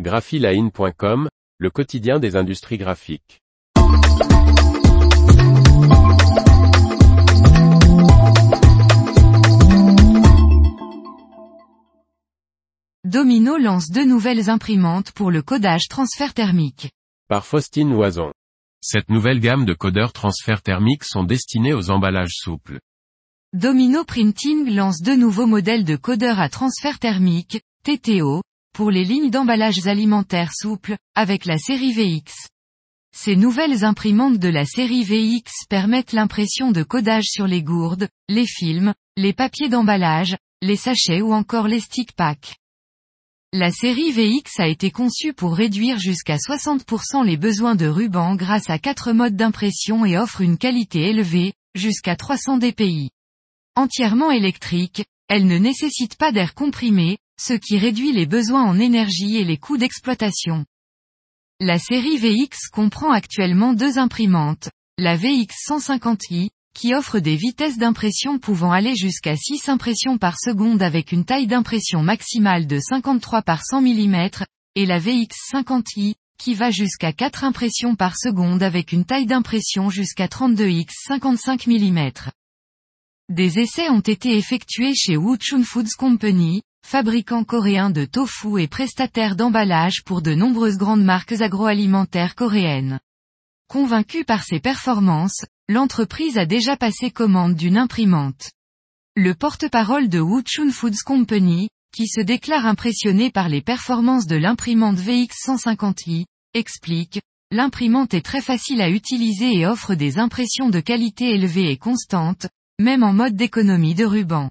graphiline.com, le quotidien des industries graphiques. Domino lance deux nouvelles imprimantes pour le codage transfert thermique. Par Faustine Loison. Cette nouvelle gamme de codeurs transfert thermique sont destinés aux emballages souples. Domino Printing lance deux nouveaux modèles de codeurs à transfert thermique, TTO, pour les lignes d'emballages alimentaires souples, avec la série VX. Ces nouvelles imprimantes de la série VX permettent l'impression de codage sur les gourdes, les films, les papiers d'emballage, les sachets ou encore les stick packs. La série VX a été conçue pour réduire jusqu'à 60% les besoins de ruban grâce à quatre modes d'impression et offre une qualité élevée, jusqu'à 300 dpi. Entièrement électrique, elle ne nécessite pas d'air comprimé, ce qui réduit les besoins en énergie et les coûts d'exploitation. La série VX comprend actuellement deux imprimantes, la VX 150i, qui offre des vitesses d'impression pouvant aller jusqu'à 6 impressions par seconde avec une taille d'impression maximale de 53 par 100 mm, et la VX 50i, qui va jusqu'à 4 impressions par seconde avec une taille d'impression jusqu'à 32x 55 mm. Des essais ont été effectués chez Wuchun Foods Company, fabricant coréen de tofu et prestataire d'emballage pour de nombreuses grandes marques agroalimentaires coréennes. Convaincu par ses performances, l'entreprise a déjà passé commande d'une imprimante. Le porte-parole de Wuchun Foods Company, qui se déclare impressionné par les performances de l'imprimante VX150i, explique, l'imprimante est très facile à utiliser et offre des impressions de qualité élevée et constante, même en mode d'économie de ruban.